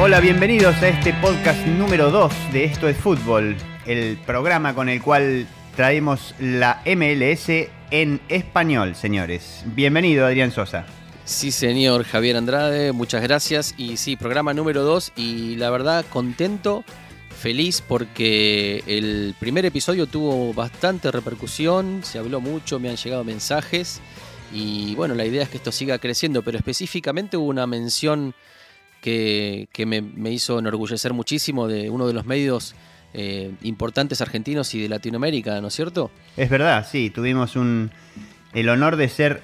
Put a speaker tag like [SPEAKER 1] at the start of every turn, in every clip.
[SPEAKER 1] Hola, bienvenidos a este podcast número 2 de Esto es Fútbol, el programa con el cual traemos la MLS en español, señores. Bienvenido, Adrián Sosa.
[SPEAKER 2] Sí, señor Javier Andrade, muchas gracias. Y sí, programa número 2 y la verdad contento, feliz porque el primer episodio tuvo bastante repercusión, se habló mucho, me han llegado mensajes y bueno, la idea es que esto siga creciendo, pero específicamente hubo una mención que, me, hizo enorgullecer muchísimo de uno de los medios eh, importantes argentinos y de Latinoamérica, ¿no es cierto?
[SPEAKER 1] Es verdad, sí, tuvimos el honor de ser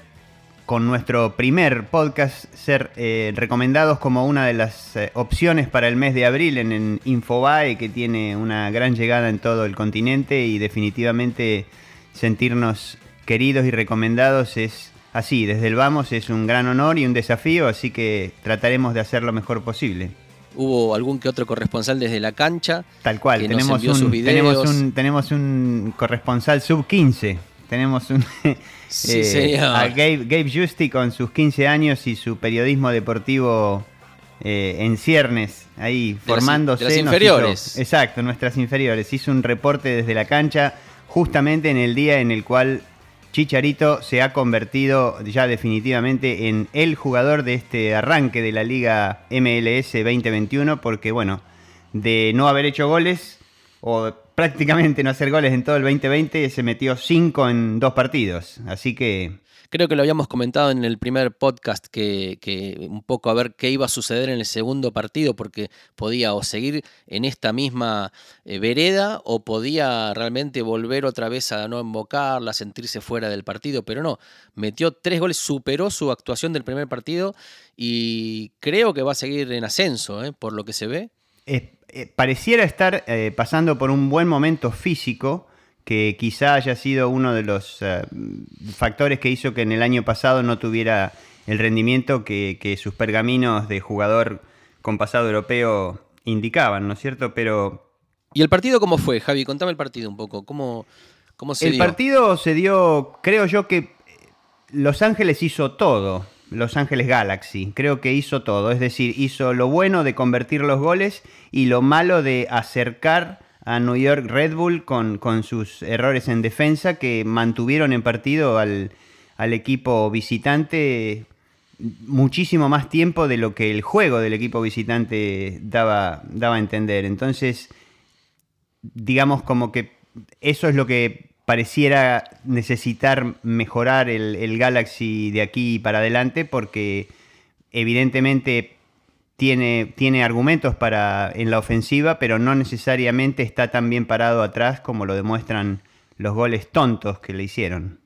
[SPEAKER 1] con nuestro primer podcast ser eh, recomendados como una de las eh, opciones para el mes de abril en, Infobae, que tiene una gran llegada en todo el continente y definitivamente sentirnos queridos y recomendados es así, desde el vamos es un gran honor y un desafío, así que trataremos de hacer lo mejor posible.
[SPEAKER 2] Hubo algún que otro corresponsal desde la cancha.
[SPEAKER 1] Tal cual, tenemos, un, tenemos, un, tenemos un corresponsal sub 15. Tenemos un, eh, a Gabe, Justi con sus 15 años y su periodismo deportivo eh, en ciernes, ahí formándose.
[SPEAKER 2] Las, inferiores.
[SPEAKER 1] exacto, nuestras inferiores. Hizo un reporte desde la cancha justamente en el día en el cual Chicharito se ha convertido ya definitivamente en el jugador de este arranque de la Liga MLS 2021 porque bueno, de no haber hecho goles o prácticamente no hacer goles en todo el 2020, se metió 5 en dos partidos. Así que...
[SPEAKER 2] Creo que lo habíamos comentado en el primer podcast que, un poco a ver qué iba a suceder en el segundo partido, porque podía o seguir en esta misma eh, vereda o podía realmente volver otra vez a no invocarla, sentirse fuera del partido, pero no, metió tres goles, superó su actuación del primer partido y creo que va a seguir en ascenso, ¿eh? por lo que se ve.
[SPEAKER 1] Eh, pareciera estar pasando por un buen momento físico, que quizá haya sido uno de los eh, factores que hizo que en el año pasado no tuviera el rendimiento que, sus pergaminos de jugador con pasado europeo indicaban, ¿no es cierto? Pero...
[SPEAKER 2] ¿Y el partido cómo fue, Javi? Contame el partido un poco. ¿Cómo, cómo se
[SPEAKER 1] el partido se dio, creo yo que Los Ángeles hizo todo. Los Ángeles Galaxy. Creo que hizo todo, es decir, hizo lo bueno de convertir los goles y lo malo de acercar a New York Red Bull con, con sus errores en defensa que mantuvieron en partido al, equipo visitante muchísimo más tiempo de lo que el juego del equipo visitante daba, daba a entender. Entonces, digamos como que eso es lo que pareciera necesitar mejorar el, Galaxy de aquí para adelante porque evidentemente tiene, tiene argumentos para en la ofensiva, pero no necesariamente está tan bien parado atrás como lo demuestran los goles tontos que le hicieron.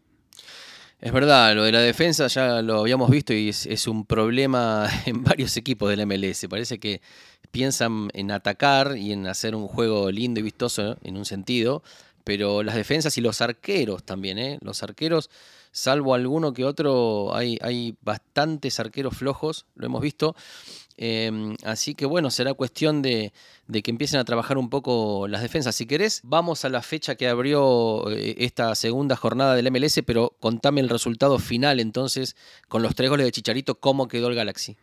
[SPEAKER 2] Es verdad, lo de la defensa ya lo habíamos visto y es, un problema en varios equipos del MLS. Parece que piensan en atacar y en hacer un juego lindo y vistoso en un sentido, pero las defensas y los arqueros también, ¿eh? Los arqueros, salvo alguno que otro, hay, hay bastantes arqueros flojos, lo hemos visto. Em, así que bueno, será cuestión de, que empiecen a trabajar un poco las defensas. Si querés, vamos a la fecha que abrió eh, esta segunda jornada del MLS, pero contame el resultado final entonces, con los tres goles de Chicharito, cómo quedó el Galaxy.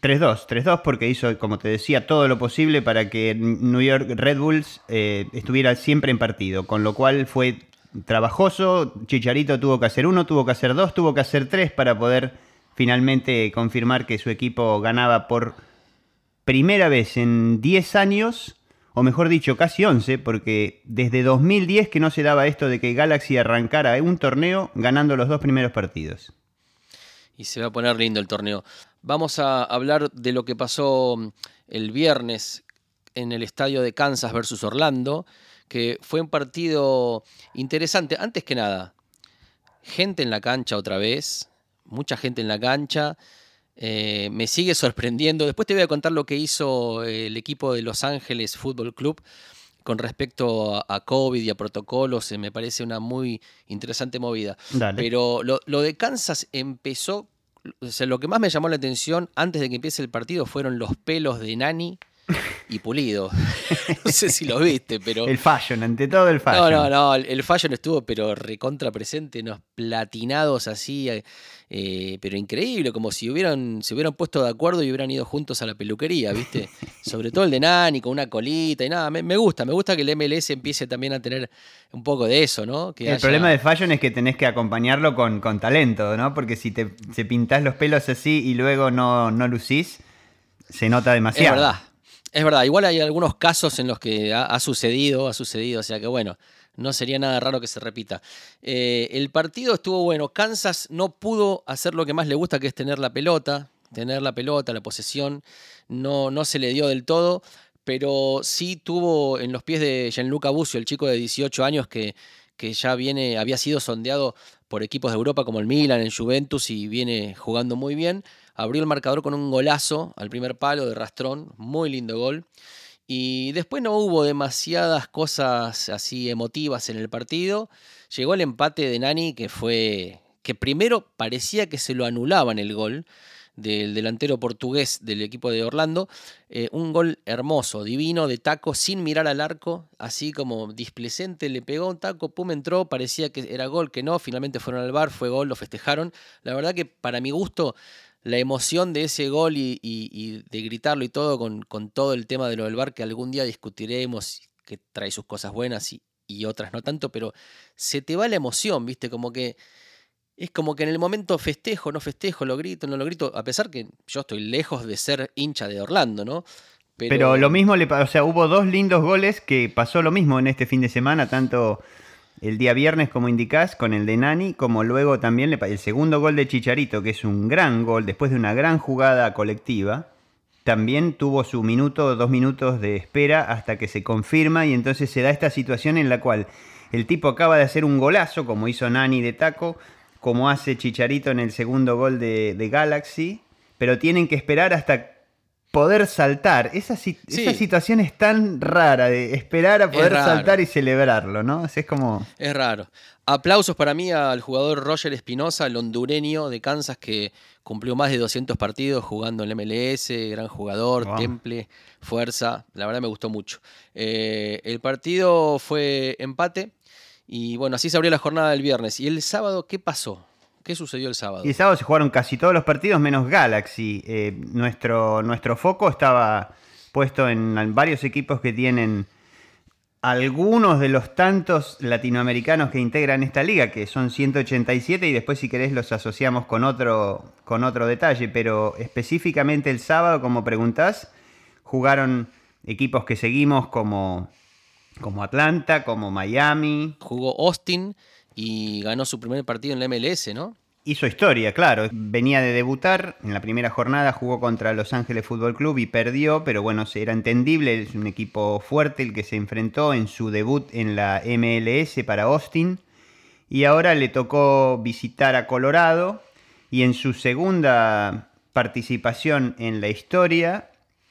[SPEAKER 1] 3-2, 3-2 porque hizo, como te decía, todo lo posible para que New York Red Bulls eh, estuviera siempre en partido, con lo cual fue trabajoso, Chicharito tuvo que hacer uno, tuvo que hacer dos, tuvo que hacer tres para poder finalmente confirmar que su equipo ganaba por primera vez en 10 años, o mejor dicho, casi 11, porque desde 2010 que no se daba esto de que Galaxy arrancara un torneo ganando los dos primeros partidos.
[SPEAKER 2] Y se va a poner lindo el torneo. Vamos a hablar de lo que pasó el viernes en el estadio de Kansas versus Orlando, que fue un partido interesante. Antes que nada, gente en la cancha otra vez, mucha gente en la cancha. Eh, me sigue sorprendiendo. Después te voy a contar lo que hizo el equipo de Los Ángeles Fútbol Club con respecto a, COVID y a protocolos. me parece una muy interesante movida. Pero lo, lo de Kansas empezó lo que más me llamó la atención antes de que empiece el partido fueron los pelos de Nani y pulido. no sé si lo viste, pero.
[SPEAKER 1] El fashion, ante todo el fashion.
[SPEAKER 2] No, no, no. El fashion estuvo, pero recontra presente, unos platinados así. Eh, pero increíble, como si hubieran, se hubieran puesto de acuerdo y hubieran ido juntos a la peluquería, ¿viste? Sobre todo el de Nani, con una colita y nada. Me, gusta, me gusta que el MLS empiece también a tener un poco de eso, ¿no?
[SPEAKER 1] el problema de fashion es que tenés que acompañarlo con, con talento, ¿no? Porque si te se pintás los pelos así y luego no, no lucís, se nota demasiado.
[SPEAKER 2] Es verdad. Es verdad, igual hay algunos casos en los que ha, sucedido, ha sucedido, o sea que bueno, no sería nada raro que se repita. Eh, el partido estuvo bueno, Kansas no pudo hacer lo que más le gusta, que es tener la pelota, tener la pelota, la posesión, no, no se le dio del todo, pero sí tuvo en los pies de Gianluca Bucio, el chico de 18 años que, que ya viene, había sido sondeado por equipos de Europa como el Milan, el Juventus y viene jugando muy bien abrió el marcador con un golazo al primer palo de Rastrón, muy lindo gol. Y después no hubo demasiadas cosas así emotivas en el partido. Llegó el empate de Nani que fue que primero parecía que se lo anulaban el gol del delantero portugués del equipo de Orlando. Eh, un gol hermoso, divino, de taco, sin mirar al arco, así como displecente, le pegó un taco, pum, entró, parecía que era gol, que no, finalmente fueron al bar, fue gol, lo festejaron. La verdad que para mi gusto la emoción de ese gol y, de gritarlo y todo con, todo el tema de lo del bar que algún día discutiremos, que trae sus cosas buenas y, otras no tanto, pero se te va la emoción, ¿viste? Como que es como que en el momento festejo, no festejo, lo grito, no lo grito, a pesar que yo estoy lejos de ser hincha de Orlando, ¿no?
[SPEAKER 1] Pero, pero lo mismo le o sea, hubo dos lindos goles que pasó lo mismo en este fin de semana, tanto el día viernes, como indicás, con el de Nani, como luego también el segundo gol de Chicharito, que es un gran gol después de una gran jugada colectiva, también tuvo su minuto, dos minutos de espera hasta que se confirma y entonces se da esta situación en la cual el tipo acaba de hacer un golazo, como hizo Nani de taco, como hace Chicharito en el segundo gol de, de Galaxy, pero tienen que esperar hasta poder saltar. Esa, situación es tan rara de esperar a poder saltar y celebrarlo, ¿no? es como...
[SPEAKER 2] Es raro. Aplausos para mí al jugador Roger Espinosa, el hondureño de Kansas que cumplió más de 200 partidos jugando en el MLS, gran jugador, temple, fuerza. La verdad me gustó mucho. Eh, el partido fue empate y bueno, así se abrió la jornada del viernes. ¿Y el sábado qué pasó? ¿Qué sucedió el sábado?
[SPEAKER 1] Y el sábado se jugaron casi todos los partidos menos Galaxy. Eh, nuestro, nuestro foco estaba puesto en, varios equipos que tienen algunos de los tantos latinoamericanos que integran esta liga, que son 187 y después si querés los asociamos con otro, con otro detalle, pero específicamente el sábado, como preguntás, jugaron equipos que seguimos como, como Atlanta, como Miami.
[SPEAKER 2] Jugó Austin y ganó su primer partido en la MLS, ¿no?
[SPEAKER 1] Hizo historia, claro. Venía de debutar, en la primera jornada jugó contra Los Ángeles Fútbol Club y perdió, pero bueno, era entendible, es un equipo fuerte el que se enfrentó en su debut en la MLS para Austin. Y ahora le tocó visitar a Colorado y en su segunda participación en la historia,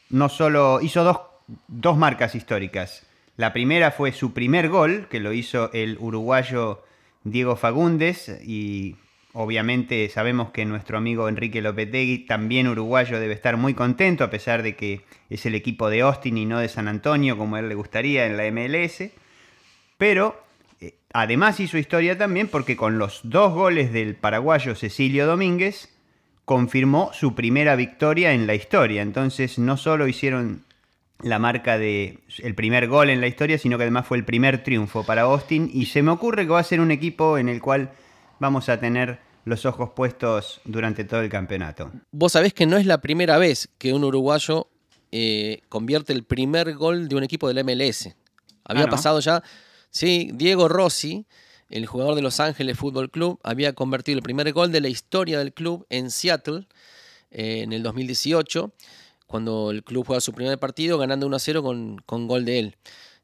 [SPEAKER 1] no solo hizo dos, dos marcas históricas. La primera fue su primer gol, que lo hizo el uruguayo Diego Fagundes y obviamente sabemos que nuestro amigo Enrique Lopetegui, también uruguayo, debe estar muy contento a pesar de que es el equipo de Austin y no de San Antonio como a él le gustaría en la MLS. Pero eh, además hizo historia también porque con los dos goles del paraguayo Cecilio Domínguez confirmó su primera victoria en la historia. Entonces no solo hicieron la marca de el primer gol en la historia, sino que además fue el primer triunfo para Austin y se me ocurre que va a ser un equipo en el cual vamos a tener los ojos puestos durante todo el campeonato.
[SPEAKER 2] Vos sabés que no es la primera vez que un uruguayo eh, convierte el primer gol de un equipo del MLS. Había ah, pasado ya, sí, Diego Rossi, el jugador de Los Ángeles Fútbol Club, había convertido el primer gol de la historia del club en Seattle eh, en el 2018 cuando el club juega su primer partido ganando 1 0 con, con gol de él.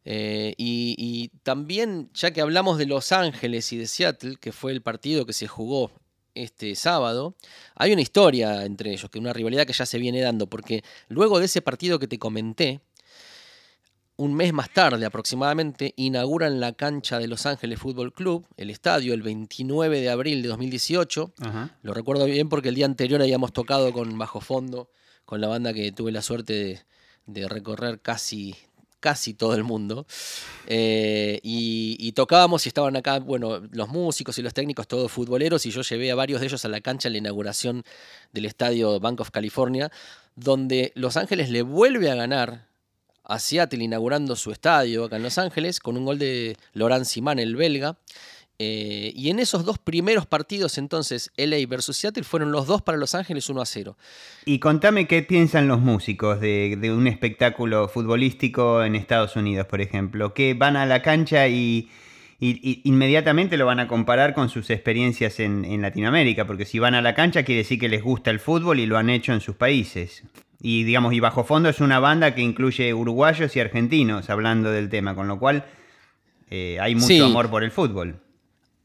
[SPEAKER 2] Eh, y, también, ya que hablamos de Los Ángeles y de Seattle, que fue el partido que se jugó este sábado, hay una historia entre ellos, que una rivalidad que ya se viene dando, porque luego de ese partido que te comenté, un mes más tarde aproximadamente, inauguran la cancha de Los Ángeles Fútbol Club, el estadio, el 29 de abril de 2018. Lo recuerdo bien porque el día anterior habíamos tocado con Bajo Fondo con la banda que tuve la suerte de recorrer casi casi todo el mundo. Eh, y, tocábamos y estaban acá, bueno, los músicos y los técnicos, todos futboleros, y yo llevé a varios de ellos a la cancha la inauguración del estadio Bank of California, donde Los Ángeles le vuelve a ganar a Seattle inaugurando su estadio acá en Los Ángeles con un gol de Laurent Simán, el belga. Eh, y en esos dos primeros partidos, entonces, LA versus Seattle, fueron los dos para Los Ángeles 1 a 0.
[SPEAKER 1] Y contame qué piensan los músicos de, un espectáculo futbolístico en Estados Unidos, por ejemplo, que van a la cancha y, inmediatamente lo van a comparar con sus experiencias en, en, Latinoamérica, porque si van a la cancha quiere decir que les gusta el fútbol y lo han hecho en sus países. Y digamos, y Bajo Fondo es una banda que incluye uruguayos y argentinos hablando del tema, con lo cual eh, hay mucho amor por el fútbol.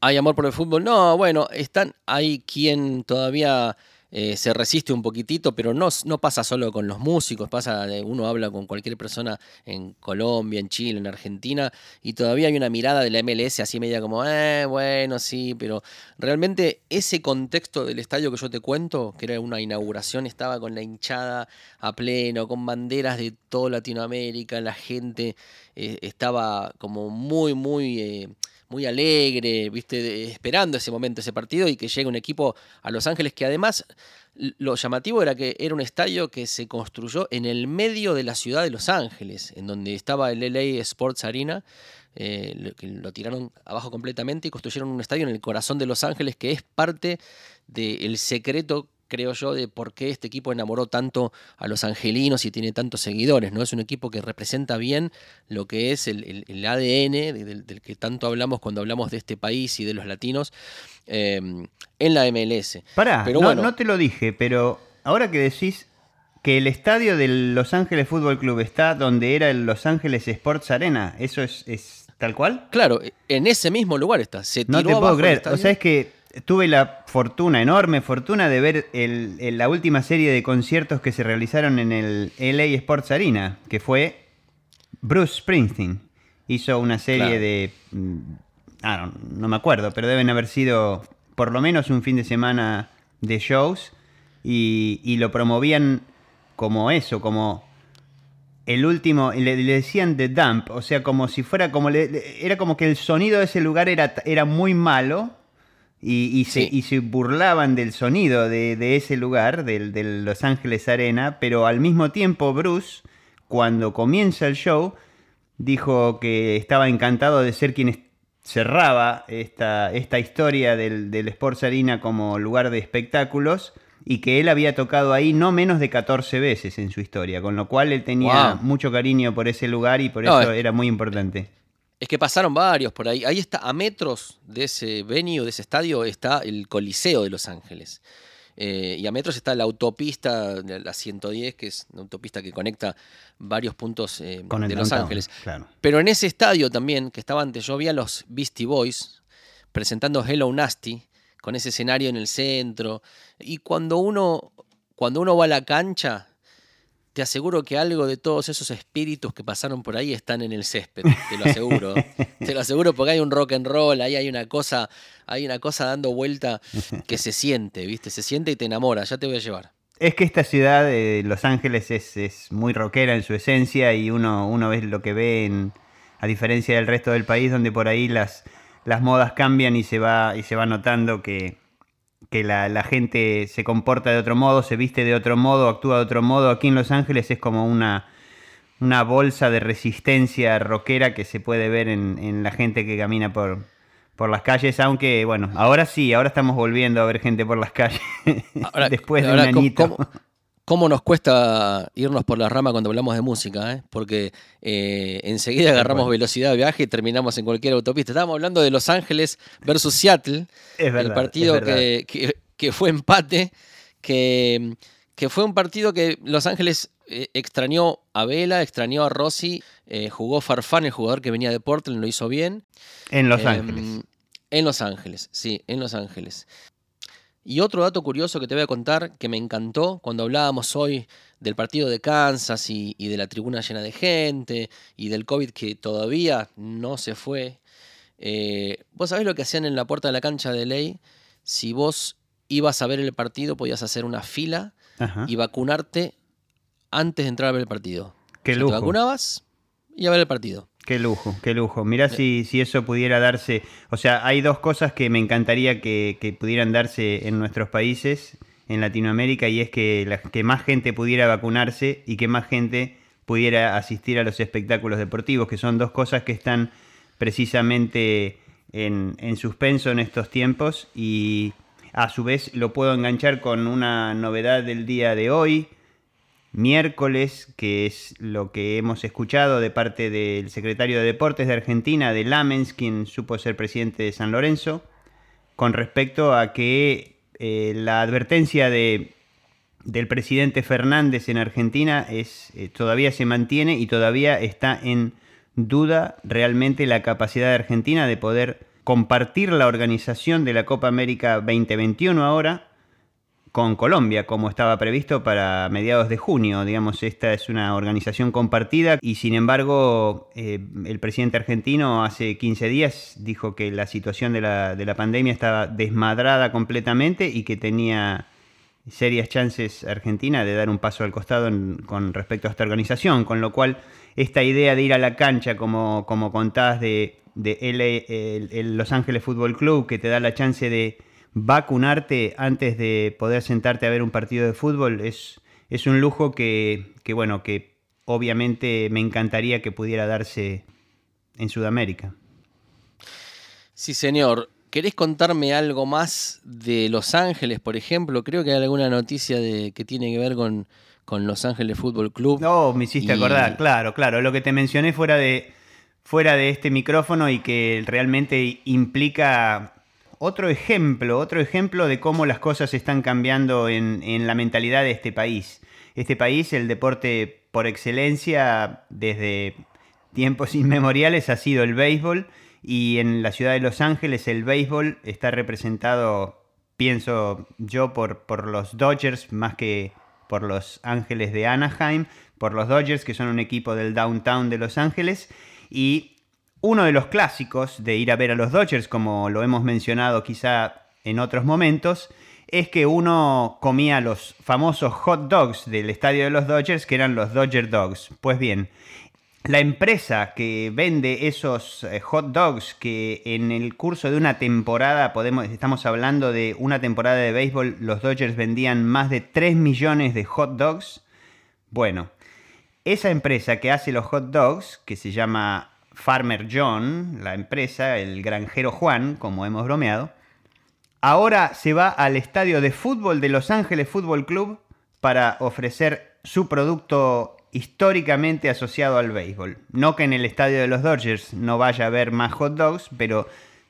[SPEAKER 2] ¿Hay amor por el fútbol? No, bueno, están, hay quien todavía eh, se resiste un poquitito, pero no, no pasa solo con los músicos, pasa, uno habla con cualquier persona en Colombia, en Chile, en Argentina, y todavía hay una mirada de la MLS así media como, eh, bueno, sí, pero realmente ese contexto del estadio que yo te cuento, que era una inauguración, estaba con la hinchada a pleno, con banderas de toda Latinoamérica, la gente eh, estaba como muy, muy... Eh, muy alegre, ¿viste? esperando ese momento, ese partido y que llegue un equipo a Los Ángeles que además lo llamativo era que era un estadio que se construyó en el medio de la ciudad de Los Ángeles, en donde estaba el LA Sports Arena, eh, que lo tiraron abajo completamente y construyeron un estadio en el corazón de Los Ángeles que es parte del secreto creo yo, de por qué este equipo enamoró tanto a los angelinos y tiene tantos seguidores. ¿no? Es un equipo que representa bien lo que es el, ADN del, que tanto hablamos cuando hablamos de este país y de los latinos em, en la MLS.
[SPEAKER 1] Pará, pero no, no te lo dije, pero ahora que decís que el estadio del Los Ángeles Fútbol Club está donde era el Los Ángeles Sports Arena, ¿eso es, es tal cual?
[SPEAKER 2] Claro, en ese mismo lugar está. Se
[SPEAKER 1] no te puedo creer. O sea, es que tuve la fortuna, enorme fortuna, de ver la última serie de conciertos que se realizaron en el LA Sports Arena, que fue Bruce Springsteen. Hizo una serie de... Mm, ah, no, me acuerdo, pero deben haber sido por lo menos un fin de semana de shows y, lo promovían como eso, como el último, le, decían The Dump, o sea, como si fuera como, era como que el sonido de ese lugar era, era muy malo y, se, burlaban del sonido de, ese lugar, del, Los Ángeles Arena, pero al mismo tiempo Bruce, cuando comienza el show, dijo que estaba encantado de ser quien cerraba esta, esta historia del, Sports Arena como lugar de espectáculos y que él había tocado ahí no menos de 14 veces en su historia, con lo cual él tenía mucho cariño por ese lugar y por eso era muy importante.
[SPEAKER 2] Es que pasaron varios por ahí. Ahí está, a metros de ese venue, de ese estadio, está el Coliseo de Los Ángeles. Eh, y a metros está la autopista, la 110, que es una autopista que conecta varios puntos eh, de Los Ángeles. Pero en ese estadio también, que estaba antes, yo vi a los Beastie Boys presentando Hello Nasty, con ese escenario en el centro. Y cuando uno, cuando uno va a la cancha, te aseguro que algo de todos esos espíritus que pasaron por ahí están en el césped, te lo aseguro. te lo aseguro porque hay un rock and roll, ahí hay una cosa, hay una cosa dando vuelta que se siente, ¿viste? Se siente y te enamora, ya te voy a llevar.
[SPEAKER 1] Es que esta ciudad de Los Ángeles es, muy rockera en su esencia y uno, uno ve lo que ve en, a diferencia del resto del país donde por ahí las, las modas cambian y se va, y se va notando que, que la, gente se comporta de otro modo, se viste de otro modo, actúa de otro modo. Aquí en Los Ángeles es como una, una bolsa de resistencia rockera que se puede ver en, la gente que camina por, por las calles, aunque bueno, ahora sí, ahora estamos volviendo a ver gente por las calles después de un añito.
[SPEAKER 2] ¿Cómo nos cuesta irnos por la rama cuando hablamos de música? Eh? Porque eh, enseguida agarramos velocidad de viaje y terminamos en cualquier autopista. Estábamos hablando de Los Ángeles versus Seattle, el partido que, fue empate, que, que, fue un partido que Los Ángeles eh, extrañó a Vela, extrañó a Rossi, jugó Farfán, el jugador que venía de Portland, lo hizo bien.
[SPEAKER 1] En Los Ángeles.
[SPEAKER 2] En Los Ángeles, sí, en Los Ángeles. Y otro dato curioso que te voy a contar que me encantó cuando hablábamos hoy del partido de Kansas y, de la tribuna llena de gente y del COVID que todavía no se fue. Eh, ¿Vos sabés lo que hacían en la puerta de la cancha de ley? Si vos ibas a ver el partido, podías hacer una fila y vacunarte antes de entrar a ver el partido.
[SPEAKER 1] Qué lujo.
[SPEAKER 2] Te vacunabas y a ver el partido.
[SPEAKER 1] Qué lujo, qué lujo. Mirá si, si eso pudiera darse. O sea, hay dos cosas que me encantaría que, que pudieran darse en nuestros países, en Latinoamérica, y es que, la- que más gente pudiera vacunarse y que más gente pudiera asistir a los espectáculos deportivos, que son dos cosas que están precisamente en, en suspenso en estos tiempos. Y a su vez lo puedo enganchar con una novedad del día de hoy miércoles, que es lo que hemos escuchado de parte del secretario de Deportes de Argentina, de Lamens, quien supo ser presidente de San Lorenzo, con respecto a que eh, la advertencia de, del presidente Fernández en Argentina es, eh, todavía se mantiene y todavía está en duda realmente la capacidad de Argentina de poder compartir la organización de la Copa América 2021 ahora con Colombia, como estaba previsto para mediados de junio. Digamos, esta es una organización compartida y sin embargo eh, el presidente argentino hace 15 días dijo que la situación de la, de la pandemia estaba desmadrada completamente y que tenía serias chances Argentina de dar un paso al costado en- con respecto a esta organización, con lo cual esta idea de ir a la cancha, como, como contás de, de LA el- el Los Ángeles Fútbol Club, que te da la chance de vacunarte antes de poder sentarte a ver un partido de fútbol, es, es un lujo que, que, bueno, que obviamente me encantaría que pudiera darse en Sudamérica.
[SPEAKER 2] Sí, señor. ¿Querés contarme algo más de Los Ángeles, por ejemplo? Creo que hay alguna noticia de, que tiene que ver con, con Los Ángeles Fútbol Club.
[SPEAKER 1] No, me hiciste
[SPEAKER 2] Y-
[SPEAKER 1] acordar, claro, claro, lo que te mencioné fuera de, fuera de este micrófono y que realmente implica otro ejemplo, otro ejemplo de cómo las cosas están cambiando en, en la mentalidad de este país. Este país, el deporte por excelencia desde tiempos inmemoriales ha sido el béisbol y en la ciudad de Los Ángeles el béisbol está representado, pienso yo, por, por los Dodgers más que por los Ángeles de Anaheim, por los Dodgers que son un equipo del downtown de Los Ángeles y uno de los clásicos de ir a ver a los Dodgers, como lo hemos mencionado quizá en otros momentos, es que uno comía los famosos hot dogs del estadio de los Dodgers, que eran los Dodger Dogs. Pues bien, la empresa que vende esos eh, hot dogs, que en el curso de una temporada, podemos, estamos hablando de una temporada de béisbol, los Dodgers vendían más de 3 millones de hot dogs. Bueno, esa empresa que hace los hot dogs, que se llama Farmer John, la empresa, el granjero Juan, como hemos bromeado, ahora se va al estadio de fútbol de Los Ángeles Fútbol Club para ofrecer su producto históricamente asociado al béisbol. No que en el estadio de los Dodgers no vaya a haber más hot dogs, pero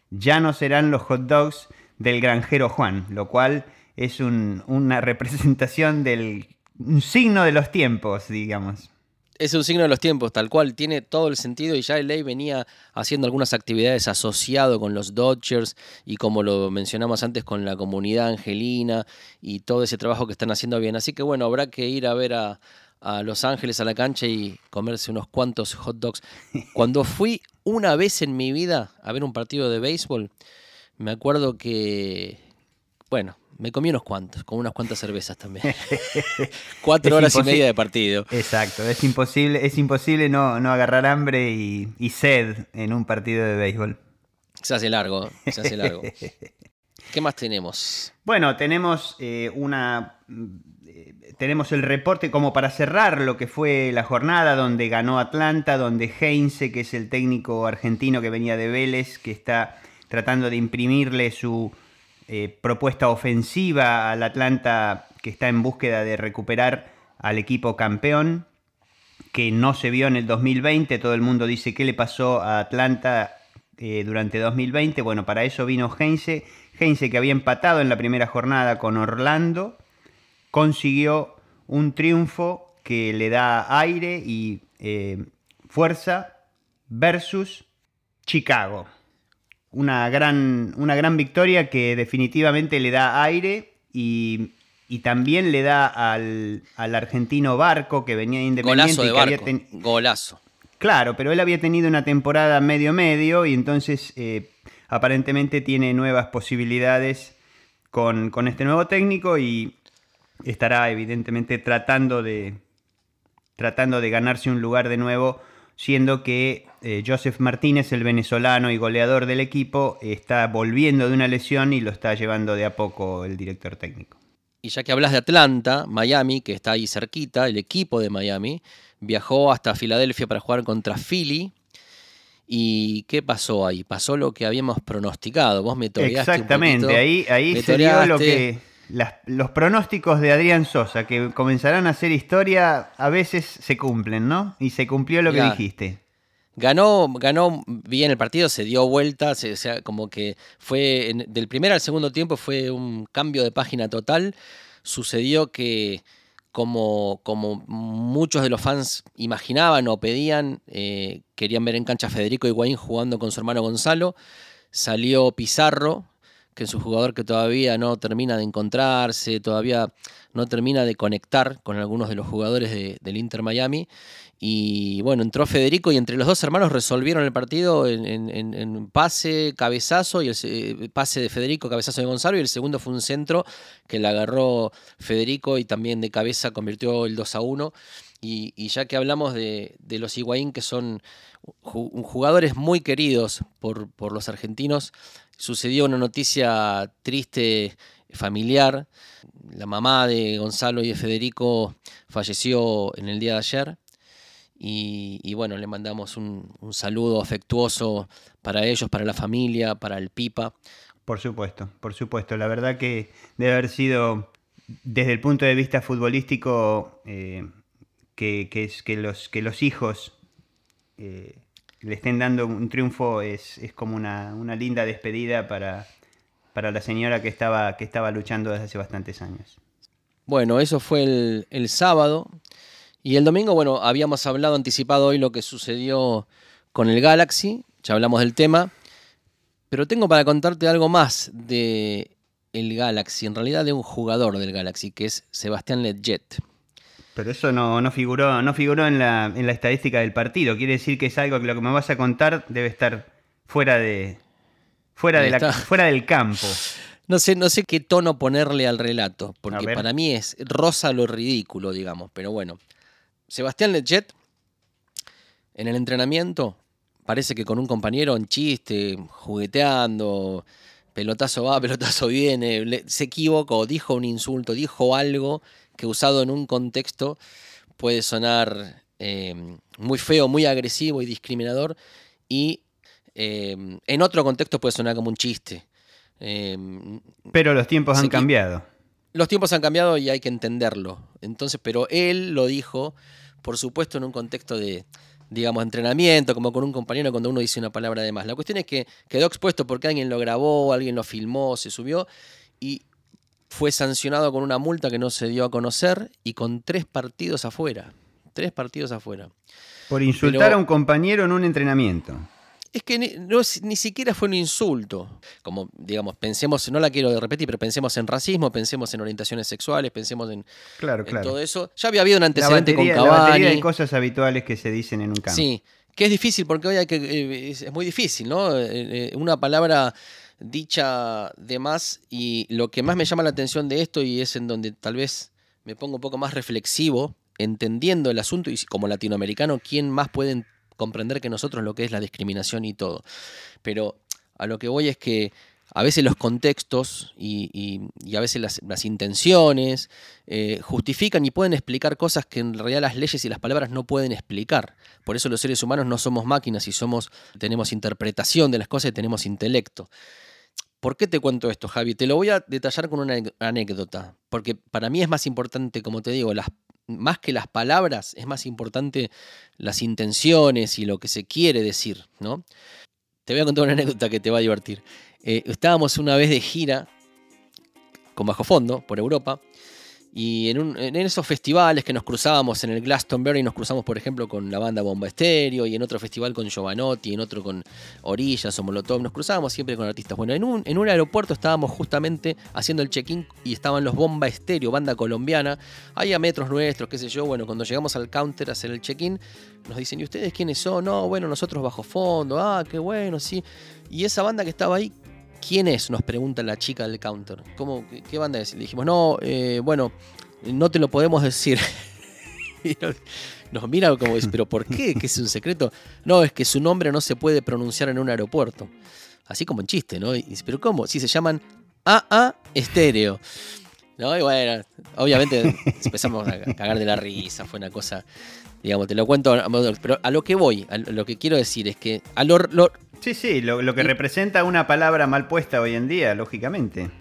[SPEAKER 1] ya no serán los hot dogs del granjero Juan, lo cual es un- una representación del un signo de los tiempos, digamos.
[SPEAKER 2] Es un signo de los tiempos, tal cual, tiene todo el sentido y ya el ley venía haciendo algunas actividades asociado con los Dodgers y como lo mencionamos antes con la comunidad angelina y todo ese trabajo que están haciendo bien. Así que bueno, habrá que ir a ver a, a Los Ángeles a la cancha y comerse unos cuantos hot dogs. Cuando fui una vez en mi vida a ver un partido de béisbol, me acuerdo que, bueno, me comí unos cuantos, con unas cuantas cervezas también. Cuatro
[SPEAKER 1] Es
[SPEAKER 2] horas y media de partido.
[SPEAKER 1] Exacto, es imposible, es imposible no, no agarrar hambre y, y sed en un partido de béisbol.
[SPEAKER 2] Se hace largo, se hace largo. ¿Qué más tenemos?
[SPEAKER 1] Bueno, tenemos eh, una. eh, Tenemos el reporte como para cerrar lo que fue la jornada donde ganó Atlanta, donde Heinze, que es el técnico argentino que venía de Vélez, que está tratando de imprimirle su eh, propuesta ofensiva al Atlanta, que está en búsqueda de recuperar al equipo campeón, que no se vio en el 2020. Todo el mundo dice qué le pasó a Atlanta eh, durante 2020. Bueno, para eso vino Heinze. Heinze que había empatado en la primera jornada con Orlando, consiguió un triunfo que le da aire y eh, fuerza versus Chicago. Una gran, una gran victoria que definitivamente le da aire y, y también le da al, al argentino Barco que venía independiente.
[SPEAKER 2] Golazo de
[SPEAKER 1] y que había
[SPEAKER 2] barco.
[SPEAKER 1] ten-
[SPEAKER 2] Golazo.
[SPEAKER 1] Claro, pero él había tenido una temporada medio-medio y entonces eh, aparentemente tiene nuevas posibilidades con, con este nuevo técnico y estará evidentemente tratando de tratando de ganarse un lugar de nuevo, siendo que eh, Joseph Martínez, el venezolano y goleador del equipo, está volviendo de una lesión y lo está llevando de a poco el director técnico.
[SPEAKER 2] Y ya que hablas de Atlanta, Miami, que está ahí cerquita, el equipo de Miami, viajó hasta Filadelfia para jugar contra Philly. ¿Y qué pasó ahí? Pasó lo que habíamos pronosticado. Vos me
[SPEAKER 1] Exactamente, ahí, ahí se dio lo que los pronósticos de Adrián Sosa, que comenzarán a hacer historia, a veces se cumplen, ¿no? Y se cumplió lo que dijiste.
[SPEAKER 2] Ganó, ganó bien el partido, se dio vuelta, se, como que fue del primer al segundo tiempo fue un cambio de página total. Sucedió que como, como muchos de los fans imaginaban o pedían, eh, querían ver en cancha a Federico Higuaín jugando con su hermano Gonzalo. Salió Pizarro, que es un jugador que todavía no termina de encontrarse, todavía no termina de conectar con algunos de los jugadores del Inter Miami. Y bueno, entró Federico y entre los dos hermanos resolvieron el partido en, pase, cabezazo, y el eh, pase de Federico, cabezazo de Gonzalo, y el segundo fue un centro que le agarró Federico y también de cabeza convirtió el 2 a 1. Y, ya que hablamos de, los Higuaín, que son jugadores muy queridos por, por los argentinos, sucedió una noticia triste familiar. La mamá de Gonzalo y de Federico falleció en el día de ayer. Y, bueno, le mandamos un, saludo afectuoso para ellos, para la familia, para el Pipa.
[SPEAKER 1] Por supuesto, por supuesto. La verdad que debe haber sido, desde el punto de vista futbolístico, eh, que, es, que, los, que los hijos eh, le estén dando un triunfo es, como una, linda despedida para, para la señora que estaba, que estaba luchando desde hace bastantes años.
[SPEAKER 2] Bueno, eso fue el, el, sábado. Y el domingo, bueno, habíamos hablado, anticipado hoy lo que sucedió con el Galaxy, ya hablamos del tema, pero tengo para contarte algo más de el Galaxy, en realidad de un jugador del Galaxy, que es Sebastián Ledjet.
[SPEAKER 1] Pero eso no, no figuró, no figuró en la, en la estadística del partido. Quiere decir que es algo que lo que me vas a contar debe estar fuera de. fuera, de la, fuera del campo.
[SPEAKER 2] No sé, no sé qué tono ponerle al relato, porque para mí es rosa lo ridículo, digamos. Pero bueno. Sebastián Lechet, en el entrenamiento, parece que con un compañero en chiste, jugueteando, pelotazo va, pelotazo viene, se equivocó, dijo un insulto, dijo algo que usado en un contexto puede sonar eh, muy feo, muy agresivo y discriminador, y eh, en otro contexto puede sonar como un chiste.
[SPEAKER 1] Eh, pero los tiempos han cambiado.
[SPEAKER 2] Los tiempos han cambiado y hay que entenderlo. Entonces, pero él lo dijo, por supuesto, en un contexto de, digamos, entrenamiento, como con un compañero cuando uno dice una palabra de más. La cuestión es que quedó expuesto porque alguien lo grabó, alguien lo filmó, se subió y fue sancionado con una multa que no se dio a conocer y con tres partidos afuera. Tres partidos afuera.
[SPEAKER 1] Por insultar a un compañero en un entrenamiento.
[SPEAKER 2] Es que ni, siquiera fue un insulto. Como, digamos, pensemos, no la quiero repetir, pero pensemos en racismo, pensemos en orientaciones sexuales, pensemos en,
[SPEAKER 1] claro, claro.
[SPEAKER 2] todo eso. Ya había habido un antecedente con Cavani.
[SPEAKER 1] La batería de cosas habituales que se dicen en un campo.
[SPEAKER 2] Sí, que es difícil porque hoy hay que, eh, es muy difícil, ¿no? Eh, eh, una palabra dicha de más y lo que más me llama la atención de esto y es en donde tal vez me pongo un poco más reflexivo, entendiendo el asunto y como latinoamericano, ¿quién más puede comprender que nosotros lo que es la discriminación y todo? Pero a lo que voy es que a veces los contextos y, a veces las, intenciones eh, justifican y pueden explicar cosas que en realidad las leyes y las palabras no pueden explicar. Por eso los seres humanos no somos máquinas y somos, tenemos interpretación de las cosas y tenemos intelecto. ¿Por qué te cuento esto, Javi? Te lo voy a detallar con una anécdota, porque para mí es más importante, como te digo, más que las palabras, es más importante las intenciones y lo que se quiere decir, ¿no? Te voy a contar una anécdota que te va a divertir. Eh, estábamos una vez de gira con bajo fondo por Europa y en, esos festivales que nos cruzábamos en el Glastonbury, nos cruzamos, por ejemplo, con la banda Bomba Estéreo, y en otro festival con Giovanotti, en otro con Orillas o Molotov, nos cruzábamos siempre con artistas. Bueno, en un, en un aeropuerto estábamos justamente haciendo el check-in y estaban los Bomba Estéreo, banda colombiana, ahí a metros nuestros, qué sé yo. Bueno, cuando llegamos al counter a hacer el check-in, nos dicen, ¿y ustedes quiénes son? No, bueno, nosotros bajo fondo, ah, qué bueno, sí. Y esa banda que estaba ahí, ¿Quién es? Nos pregunta la chica del counter. ¿Cómo, ¿Qué banda es? Le dijimos, no, eh, bueno, no te lo podemos decir. nos mira como dice, pero ¿por qué? ¿Que es un secreto? No, es que su nombre no se puede pronunciar en un aeropuerto. Así como en chiste, ¿no? Y dice, pero ¿cómo? Si se llaman AA Estéreo. ¿No? Y bueno, obviamente empezamos a cagar de la risa, fue una cosa, digamos, te lo cuento, pero a lo que voy, a lo que quiero decir es que a lo,
[SPEAKER 1] Sí, sí, lo, que representa una palabra mal puesta hoy en día, lógicamente.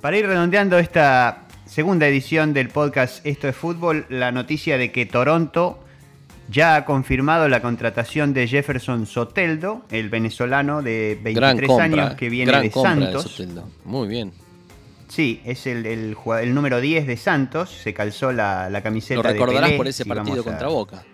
[SPEAKER 1] Para ir redondeando esta segunda edición del podcast Esto es Fútbol, la noticia de que Toronto ya ha confirmado la contratación de Jefferson Soteldo, el venezolano de 23 años que viene de Santos.
[SPEAKER 2] Muy bien.
[SPEAKER 1] Sí, es el, el, número 10 de Santos, se calzó la, la camiseta.
[SPEAKER 2] Lo recordarás por ese partido contra Boca.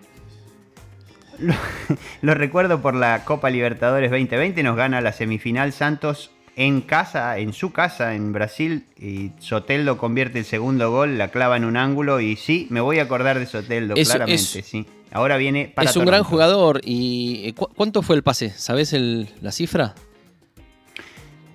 [SPEAKER 1] Lo, recuerdo por la Copa Libertadores 2020, nos gana la semifinal Santos en casa, en su casa en Brasil, y Soteldo convierte el segundo gol, la clava en un ángulo, y sí, me voy a acordar de Soteldo, claramente, sí. Ahora viene
[SPEAKER 2] para Es un gran jugador. ¿Y eh, cuánto fue el pase? ¿Sabes la cifra?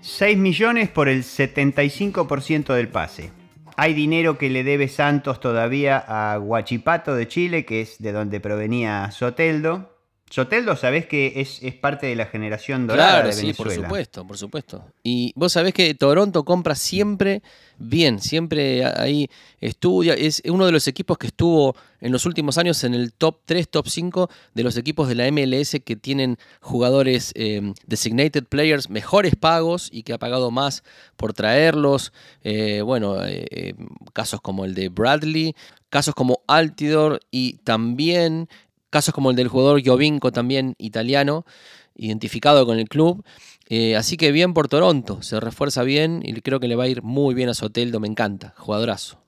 [SPEAKER 1] 6 millones por el 75% del pase. Hay dinero que le debe Santos todavía a Guachipato de Chile, que es de donde provenía Soteldo. Soteldo, sabés que es, parte de la generación dorada de Venezuela.
[SPEAKER 2] Sí, por supuesto, por supuesto. Y vos sabés que Toronto compra siempre bien, siempre ahí estudia. Es uno de los equipos que estuvo en los últimos años en el top 3, top 5 de los equipos de la MLS que tienen jugadores eh, designated players mejores pagos y que ha pagado más por traerlos. Eh, bueno, eh, casos como el de Bradley, casos como Altidor y también Casos como el del jugador Giovinco, también italiano, identificado con el club. Eh, así que bien por Toronto, se refuerza bien y creo que le va a ir muy bien a Soteldo, me encanta, jugadorazo.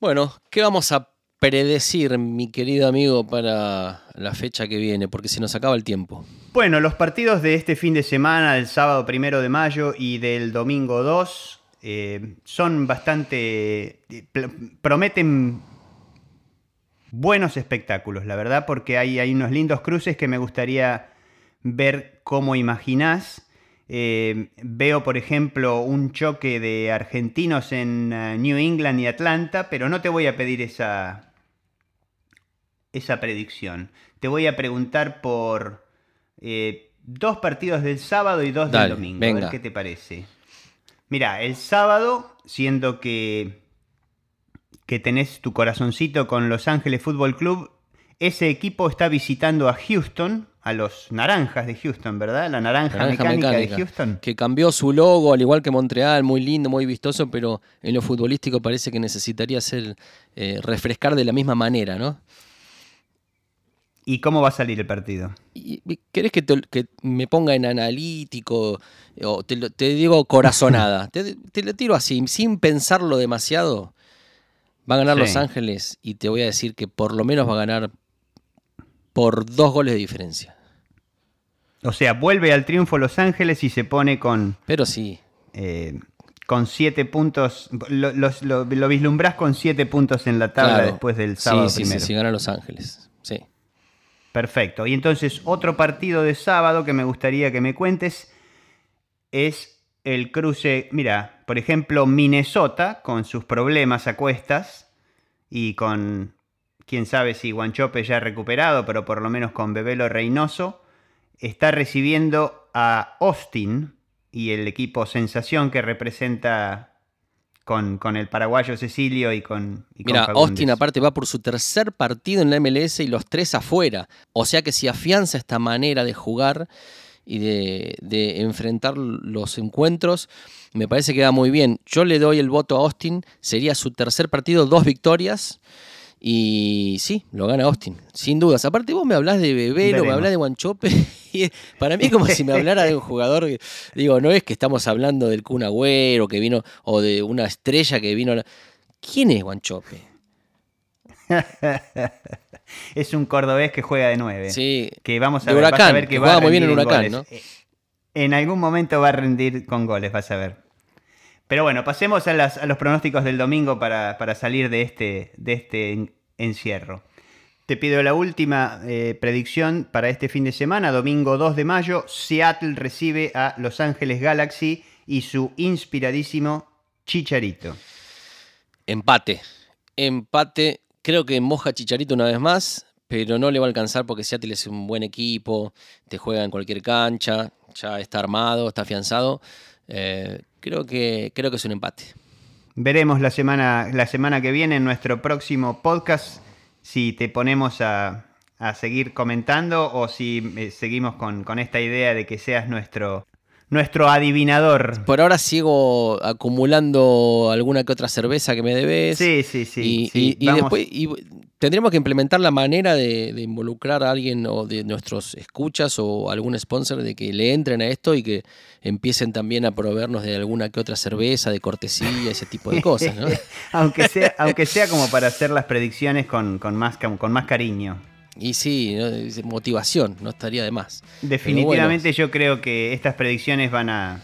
[SPEAKER 2] Bueno, ¿qué vamos a predecir, mi querido amigo, para la fecha que viene? Porque se nos acaba el tiempo.
[SPEAKER 1] Bueno, los partidos de este fin de semana, del sábado primero de mayo y del domingo 2, eh, son bastante. Eh, prometen buenos espectáculos, la verdad, porque hay, hay unos lindos cruces que me gustaría ver cómo imaginás. Eh, veo, por ejemplo, un choque de argentinos en eh, New England y Atlanta, pero no te voy a pedir esa, esa predicción. Te voy a preguntar por eh, dos partidos del sábado y dos del domingo. A ver qué te parece. Mira, el sábado, siendo que que tenés tu corazoncito con Los Ángeles Fútbol Club, ese equipo está visitando a Houston, a los naranjas de Houston, ¿verdad? La naranja, mecánica, de Houston.
[SPEAKER 2] Que cambió su logo, al igual que Montreal, muy lindo, muy vistoso, pero en lo futbolístico parece que necesitaría ser eh, refrescar de la misma manera, ¿no?
[SPEAKER 1] ¿Y cómo va a salir el partido?
[SPEAKER 2] ¿Querés que, que me ponga en analítico o te, digo corazonada? te, te lo tiro así, sin pensarlo demasiado. Va a ganar Los Ángeles y te voy a decir que por lo menos va a ganar por dos goles de diferencia.
[SPEAKER 1] O sea, vuelve al triunfo Los Ángeles y se pone con.
[SPEAKER 2] Pero sí.
[SPEAKER 1] Eh, con siete puntos. Lo, lo, vislumbrás con siete puntos en la tabla después del sábado
[SPEAKER 2] sí,
[SPEAKER 1] primero.
[SPEAKER 2] Sí, sí, gana Los Ángeles. Sí.
[SPEAKER 1] Perfecto. Y entonces, otro partido de sábado que me gustaría que me cuentes es el cruce, mira, por ejemplo, Minnesota, con sus problemas a cuestas y con, quién sabe si Guanchope ya ha recuperado, pero por lo menos con Bebelo Reynoso, está recibiendo a Austin y el equipo sensación que representa con, con, el paraguayo Cecilio y con.
[SPEAKER 2] Mira, Austin aparte va por su tercer partido en la MLS y los tres afuera. O sea que si afianza esta manera de jugar, y de, enfrentar los encuentros, me parece que va muy bien. Yo le doy el voto a Austin, sería su tercer partido, dos victorias. Y sí, lo gana Austin, sin dudas. Aparte, vos me hablas de Bebelo, me hablas de Guanchope. Y para mí es como si me hablara de un jugador. digo, no es que estamos hablando del Kun Agüero que vino, o de una estrella que vino. ¿Quién es Guanchope?
[SPEAKER 1] es un cordobés que juega de nueve
[SPEAKER 2] Sí.
[SPEAKER 1] Que vamos a, ver, que, va
[SPEAKER 2] muy bien en Huracán, ¿no? Eh,
[SPEAKER 1] en algún momento va a rendir con goles, vas a ver. Pero bueno, pasemos a, los pronósticos del domingo para, salir de este, de este encierro. Te pido la última eh, predicción para este fin de semana, domingo 2 de mayo. Seattle recibe a Los Ángeles Galaxy y su inspiradísimo Chicharito.
[SPEAKER 2] Empate. Empate creo que moja Chicharito una vez más, pero no le va a alcanzar porque Seattle es un buen equipo, te juega en cualquier cancha, ya está armado, está afianzado. Eh, creo, que, creo que es un empate.
[SPEAKER 1] Veremos la semana, la semana que viene en nuestro próximo podcast si te ponemos a, seguir comentando o si eh, seguimos con, con, esta idea de que seas nuestro, nuestro adivinador.
[SPEAKER 2] Por ahora sigo acumulando alguna que otra cerveza que me debes.
[SPEAKER 1] Sí, sí, sí.
[SPEAKER 2] Y, después tendremos que implementar la manera de, involucrar a alguien o de nuestros escuchas o algún sponsor de que le entren a esto y que empiecen también a proveernos de alguna que otra cerveza, de cortesía, ese tipo de cosas.
[SPEAKER 1] aunque, sea, aunque sea como para hacer las predicciones con, más, con más cariño.
[SPEAKER 2] Y sí, motivación, no estaría de más.
[SPEAKER 1] Definitivamente yo creo que estas predicciones van a,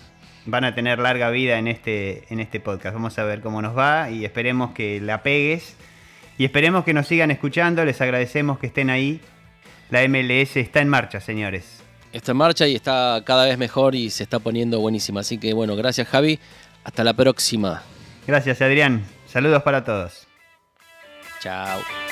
[SPEAKER 1] van a tener larga vida en este, en este podcast. Vamos a ver cómo nos va y esperemos que la pegues. Y esperemos que nos sigan escuchando. Les agradecemos que estén ahí. La MLS está en marcha, señores.
[SPEAKER 2] Está en marcha y está cada vez mejor y se está poniendo buenísima. Así que bueno, gracias Javi. Hasta la próxima.
[SPEAKER 1] Gracias Adrián. Saludos para todos.
[SPEAKER 2] Chao.